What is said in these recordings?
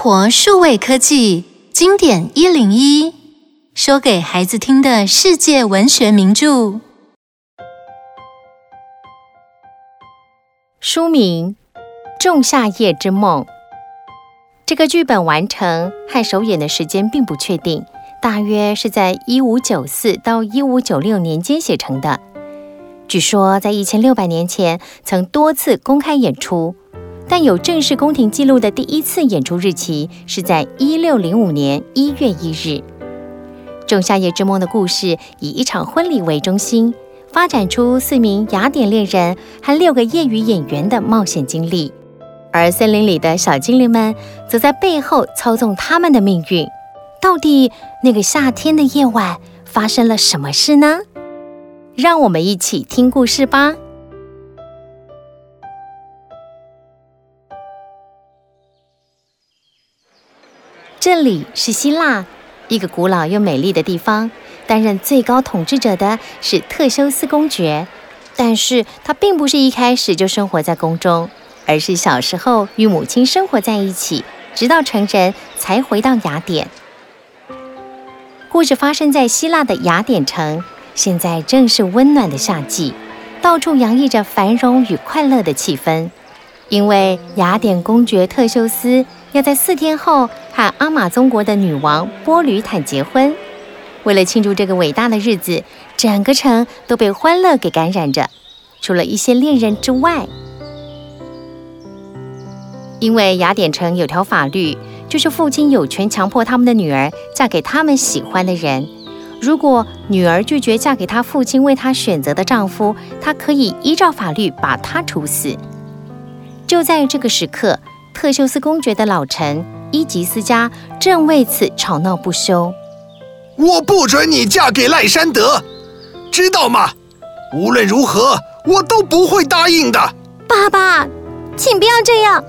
活数位科技经典一零一，说给孩子听的世界文学名著。书名《仲夏夜之梦》。这个剧本完成和首演的时间并不确定，大约是在一五九四到一五九六年间写成的。据说在一千六百年前曾多次公开演出，但有正式宫廷记录的第一次演出日期是在一六零五年一月一日。《仲夏夜之梦》的故事以一场婚礼为中心，发展出四名雅典恋人和六个业余演员的冒险经历。而森林里的小精灵们则在背后操纵他们的命运。到底那个夏天的夜晚发生了什么事呢？让我们一起听故事吧。这里是希腊，一个古老又美丽的地方。担任最高统治者的是特修斯公爵，但是他并不是一开始就生活在宫中。而是小时候与母亲生活在一起，直到成人才回到雅典。故事发生在希腊的雅典城，现在正是温暖的夏季，到处洋溢着繁荣与快乐的气氛。因为雅典公爵特修斯要在四天后和阿马宗国的女王波吕坦结婚，为了庆祝这个伟大的日子，整个城都被欢乐给感染着，除了一些恋人之外。因为雅典城有条法律，就是父亲有权强迫他们的女儿嫁给他们喜欢的人。如果女儿拒绝嫁给她父亲为她选择的丈夫，他可以依照法律把她处死。就在这个时刻，特修斯公爵的老臣伊吉斯家正为此吵闹不休。我不准你嫁给赖山德，知道吗？无论如何，我都不会答应的。爸爸，请不要这样。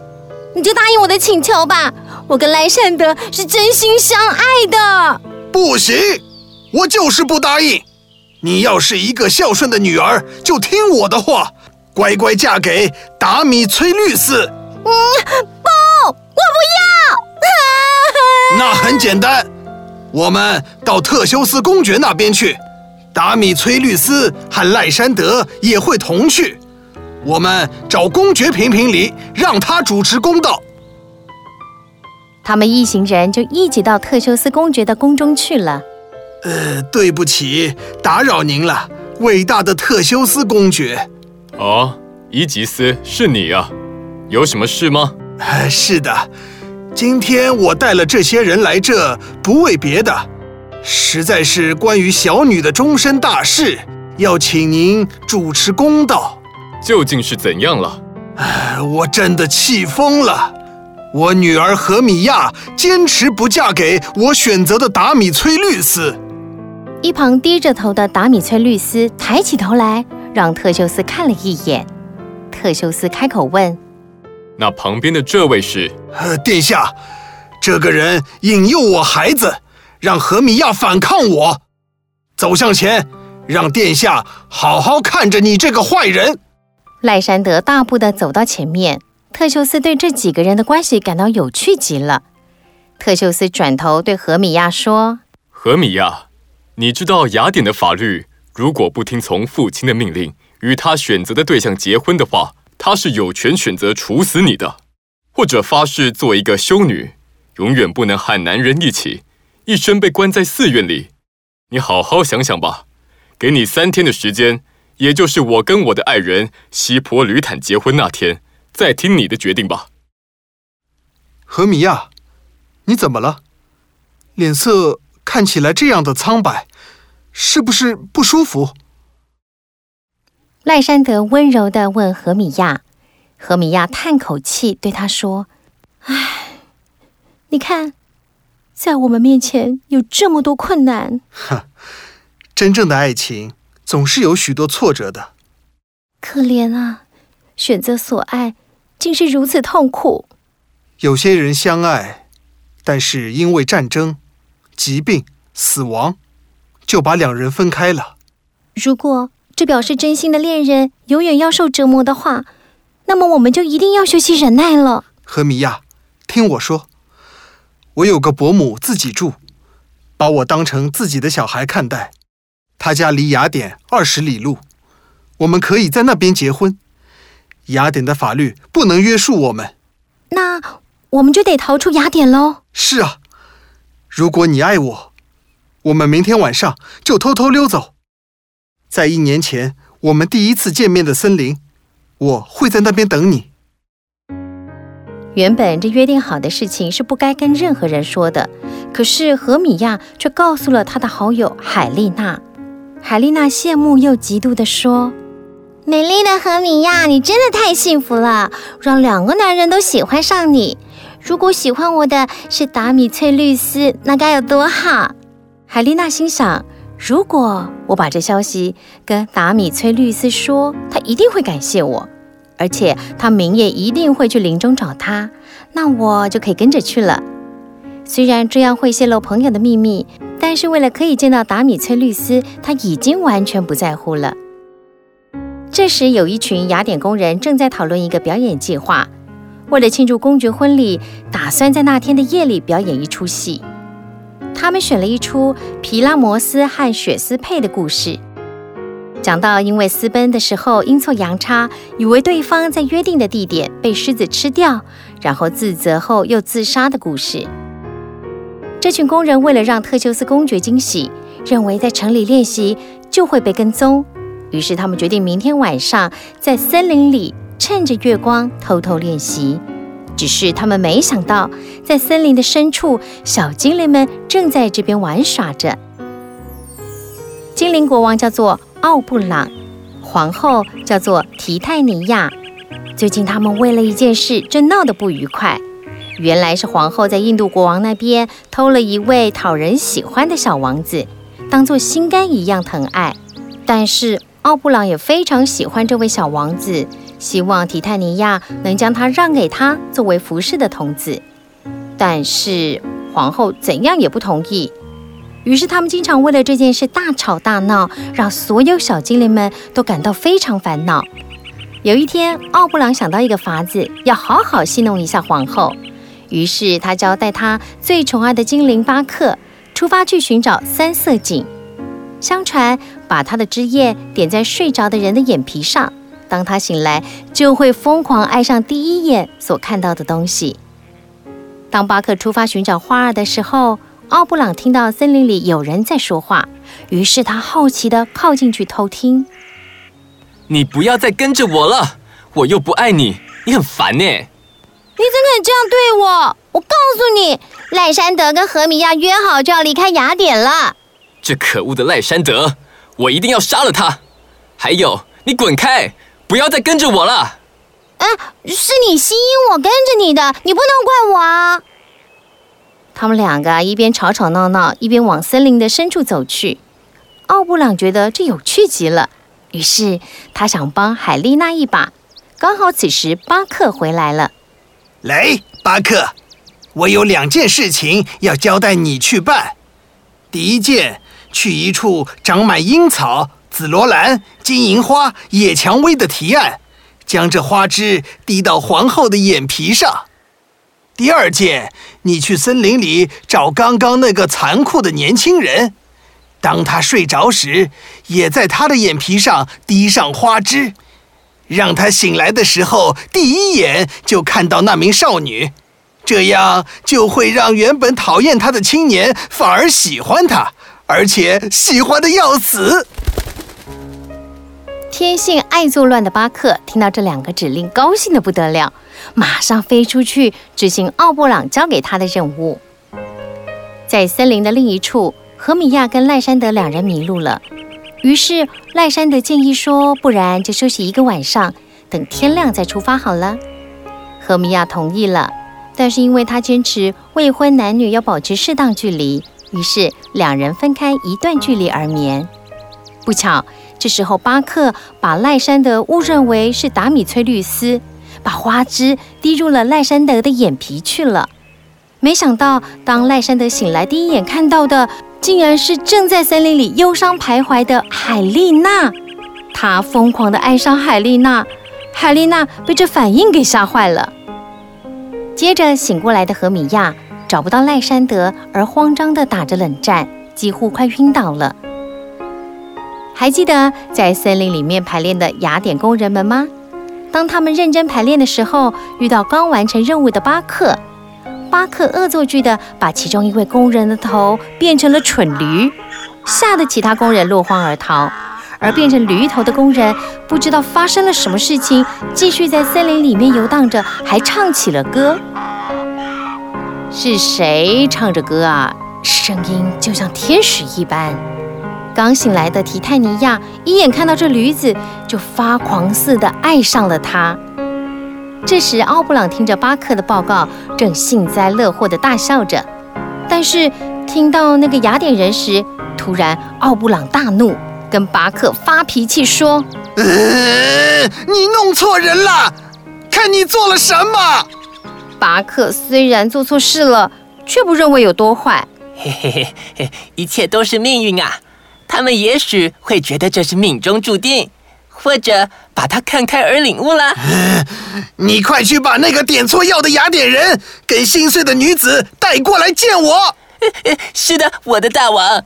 你就答应我的请求吧，我跟赖善德是真心相爱的。不行，我就是不答应。你要是一个孝顺的女儿，就听我的话，乖乖嫁给达米崔律斯。嗯，不，我不要。那很简单，我们到特修斯公爵那边去，达米崔律斯和赖山德也会同去。我们找公爵评评理，让他主持公道。他们一行人就一起到特修斯公爵的宫中去了。呃，对不起，打扰您了，伟大的特修斯公爵。哦，伊吉斯，是你啊，有什么事吗？呃，是的，今天我带了这些人来这，不为别的，实在是关于小女的终身大事，要请您主持公道。究竟是怎样了？唉，我真的气疯了！我女儿何米亚坚持不嫁给我选择的达米崔律师。一旁低着头的达米崔律师抬起头来，让特修斯看了一眼。特修斯开口问：“那旁边的这位是？”呃，殿下，这个人引诱我孩子，让何米亚反抗我。走向前，让殿下好好看着你这个坏人。赖山德大步的走到前面，特修斯对这几个人的关系感到有趣极了。特修斯转头对何米亚说：“何米亚，你知道雅典的法律，如果不听从父亲的命令，与他选择的对象结婚的话，他是有权选择处死你的，或者发誓做一个修女，永远不能和男人一起，一生被关在寺院里。你好好想想吧，给你三天的时间。”也就是我跟我的爱人希波吕坦结婚那天，再听你的决定吧。何米亚，你怎么了？脸色看起来这样的苍白，是不是不舒服？赖山德温柔地问何米亚。何米亚叹口气，对他说：“唉，你看，在我们面前有这么多困难。哼，真正的爱情。”总是有许多挫折的，可怜啊！选择所爱，竟是如此痛苦。有些人相爱，但是因为战争、疾病、死亡，就把两人分开了。如果这表示真心的恋人永远要受折磨的话，那么我们就一定要学习忍耐了。何米亚，听我说，我有个伯母自己住，把我当成自己的小孩看待。她家离雅典二十里路，我们可以在那边结婚。雅典的法律不能约束我们。那我们就得逃出雅典喽。是啊，如果你爱我，我们明天晚上就偷偷溜走，在一年前我们第一次见面的森林，我会在那边等你。原本这约定好的事情是不该跟任何人说的，可是何米亚却告诉了他的好友海丽娜。海丽娜羡慕又嫉妒地说：“美丽的何米亚，你真的太幸福了，让两个男人都喜欢上你。如果喜欢我的是达米翠律斯，那该有多好！”海丽娜心想：“如果我把这消息跟达米崔律师说，他一定会感谢我。”而且他明夜一定会去林中找他，那我就可以跟着去了。虽然这样会泄露朋友的秘密，但是为了可以见到达米崔律师，他已经完全不在乎了。这时，有一群雅典工人正在讨论一个表演计划，为了庆祝公爵婚礼，打算在那天的夜里表演一出戏。他们选了一出皮拉摩斯和雪丝佩的故事。讲到因为私奔的时候阴错阳差，以为对方在约定的地点被狮子吃掉，然后自责后又自杀的故事。这群工人为了让特修斯公爵惊喜，认为在城里练习就会被跟踪，于是他们决定明天晚上在森林里趁着月光偷偷练习。只是他们没想到，在森林的深处，小精灵们正在这边玩耍着。精灵国王叫做。奥布朗，皇后叫做提泰尼亚。最近他们为了一件事正闹得不愉快。原来是皇后在印度国王那边偷了一位讨人喜欢的小王子，当做心肝一样疼爱。但是奥布朗也非常喜欢这位小王子，希望提泰尼亚能将他让给他作为服侍的童子。但是皇后怎样也不同意。于是他们经常为了这件事大吵大闹，让所有小精灵们都感到非常烦恼。有一天，奥布朗想到一个法子，要好好戏弄一下皇后。于是他交代他最宠爱的精灵巴克出发去寻找三色堇。相传，把它的汁液点在睡着的人的眼皮上，当他醒来，就会疯狂爱上第一眼所看到的东西。当巴克出发寻找花儿的时候，奥布朗听到森林里有人在说话，于是他好奇地靠近去偷听。你不要再跟着我了，我又不爱你，你很烦呢。你怎么敢这样对我？我告诉你，赖山德跟何米亚约好就要离开雅典了。这可恶的赖山德，我一定要杀了他。还有，你滚开，不要再跟着我了。啊，是你吸引我跟着你的，你不能怪我啊。他们两个一边吵吵闹闹，一边往森林的深处走去。奥布朗觉得这有趣极了，于是他想帮海丽娜一把。刚好此时巴克回来了。来，巴克，我有两件事情要交代你去办。第一件，去一处长满樱草、紫罗兰、金银花、野蔷薇的提案，将这花汁滴到皇后的眼皮上。第二件，你去森林里找刚刚那个残酷的年轻人，当他睡着时，也在他的眼皮上滴上花汁，让他醒来的时候第一眼就看到那名少女，这样就会让原本讨厌他的青年反而喜欢他，而且喜欢得要死。天性爱作乱的巴克听到这两个指令，高兴得不得了。马上飞出去执行奥布朗交给他的任务。在森林的另一处，何米亚跟赖山德两人迷路了。于是赖山德建议说：“不然就休息一个晚上，等天亮再出发好了。”何米亚同意了，但是因为他坚持未婚男女要保持适当距离，于是两人分开一段距离而眠。不巧，这时候巴克把赖山德误认为是达米崔律斯。把花汁滴入了赖山德的眼皮去了。没想到，当赖山德醒来，第一眼看到的竟然是正在森林里忧伤徘徊的海丽娜。他疯狂地爱上海丽娜，海丽娜被这反应给吓坏了。接着醒过来的何米亚找不到赖山德而慌张地打着冷战，几乎快晕倒了。还记得在森林里面排练的雅典工人们吗？当他们认真排练的时候，遇到刚完成任务的巴克。巴克恶作剧地把其中一位工人的头变成了蠢驴，吓得其他工人落荒而逃。而变成驴头的工人不知道发生了什么事情，继续在森林里面游荡着，还唱起了歌。是谁唱着歌啊？声音就像天使一般。刚醒来的提泰尼亚一眼看到这驴子，就发狂似的爱上了它。这时，奥布朗听着巴克的报告，正幸灾乐祸的大笑着。但是听到那个雅典人时，突然奥布朗大怒，跟巴克发脾气说：“呃，你弄错人了，看你做了什么！”巴克虽然做错事了，却不认为有多坏。嘿嘿嘿嘿，一切都是命运啊！他们也许会觉得这是命中注定，或者把他看开而领悟了。你快去把那个点错药的雅典人跟心碎的女子带过来见我。是的，我的大王。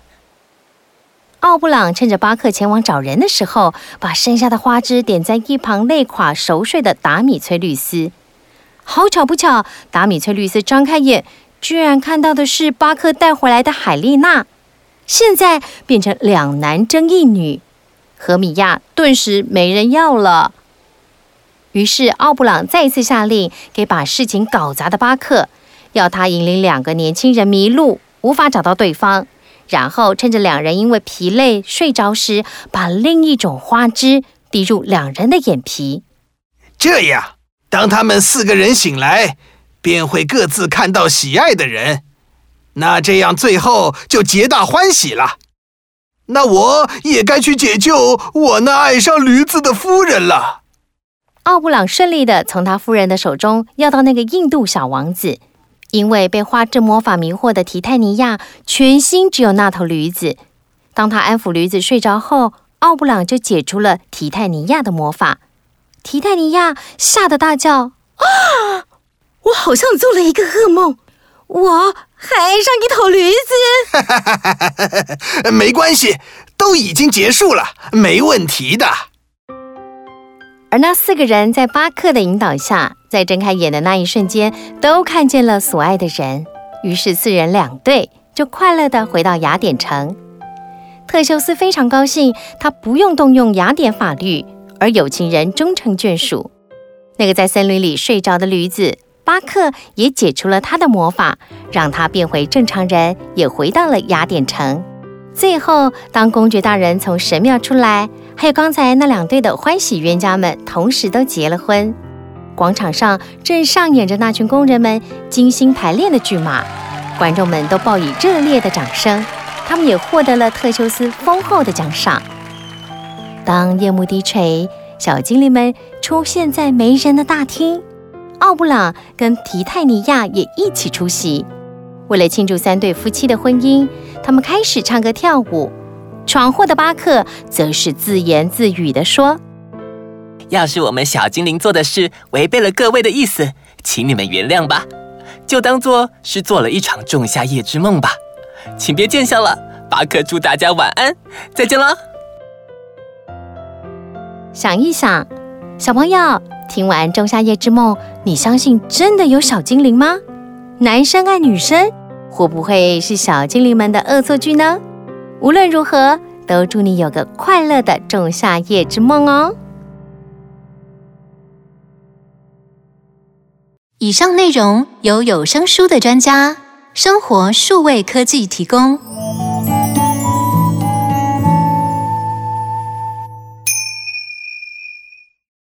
奥布朗趁着巴克前往找人的时候，把剩下的花枝点在一旁累垮熟睡的达米崔律斯。好巧不巧，达米崔律斯张开眼，居然看到的是巴克带回来的海丽娜。现在变成两男争一女，荷米亚顿时没人要了。于是奥布朗再次下令给把事情搞砸的巴克，要他引领两个年轻人迷路，无法找到对方，然后趁着两人因为疲累睡着时，把另一种花枝滴入两人的眼皮。这样，当他们四个人醒来，便会各自看到喜爱的人。那这样最后就皆大欢喜了。那我也该去解救我那爱上驴子的夫人了。奥布朗顺利地从他夫人的手中要到那个印度小王子，因为被花之魔法迷惑的提泰尼亚全心只有那头驴子。当他安抚驴子睡着后，奥布朗就解除了提泰尼亚的魔法。提泰尼亚吓得大叫：“啊！我好像做了一个噩梦。”我还爱上一头驴子，没关系，都已经结束了，没问题的。而那四个人在巴克的引导下，在睁开眼的那一瞬间，都看见了所爱的人，于是四人两队就快乐地回到雅典城。特修斯非常高兴，他不用动用雅典法律，而有情人终成眷属。那个在森林里睡着的驴子。巴克也解除了他的魔法，让他变回正常人，也回到了雅典城。最后，当公爵大人从神庙出来，还有刚才那两对的欢喜冤家们，同时都结了婚。广场上正上演着那群工人们精心排练的剧码，观众们都报以热烈的掌声。他们也获得了特修斯丰厚的奖赏。当夜幕低垂，小精灵们出现在没人的大厅。奥布朗跟提泰尼亚也一起出席。为了庆祝三对夫妻的婚姻，他们开始唱歌跳舞。闯祸的巴克则是自言自语地说：“要是我们小精灵做的事违背了各位的意思，请你们原谅吧，就当做是做了一场仲夏夜之梦吧，请别见笑了。”巴克祝大家晚安，再见了。想一想，小朋友。听完《仲夏夜之梦》，你相信真的有小精灵吗？男生爱女生，会不会是小精灵们的恶作剧呢？无论如何，都祝你有个快乐的仲夏夜之梦哦！以上内容由有声书的专家生活数位科技提供。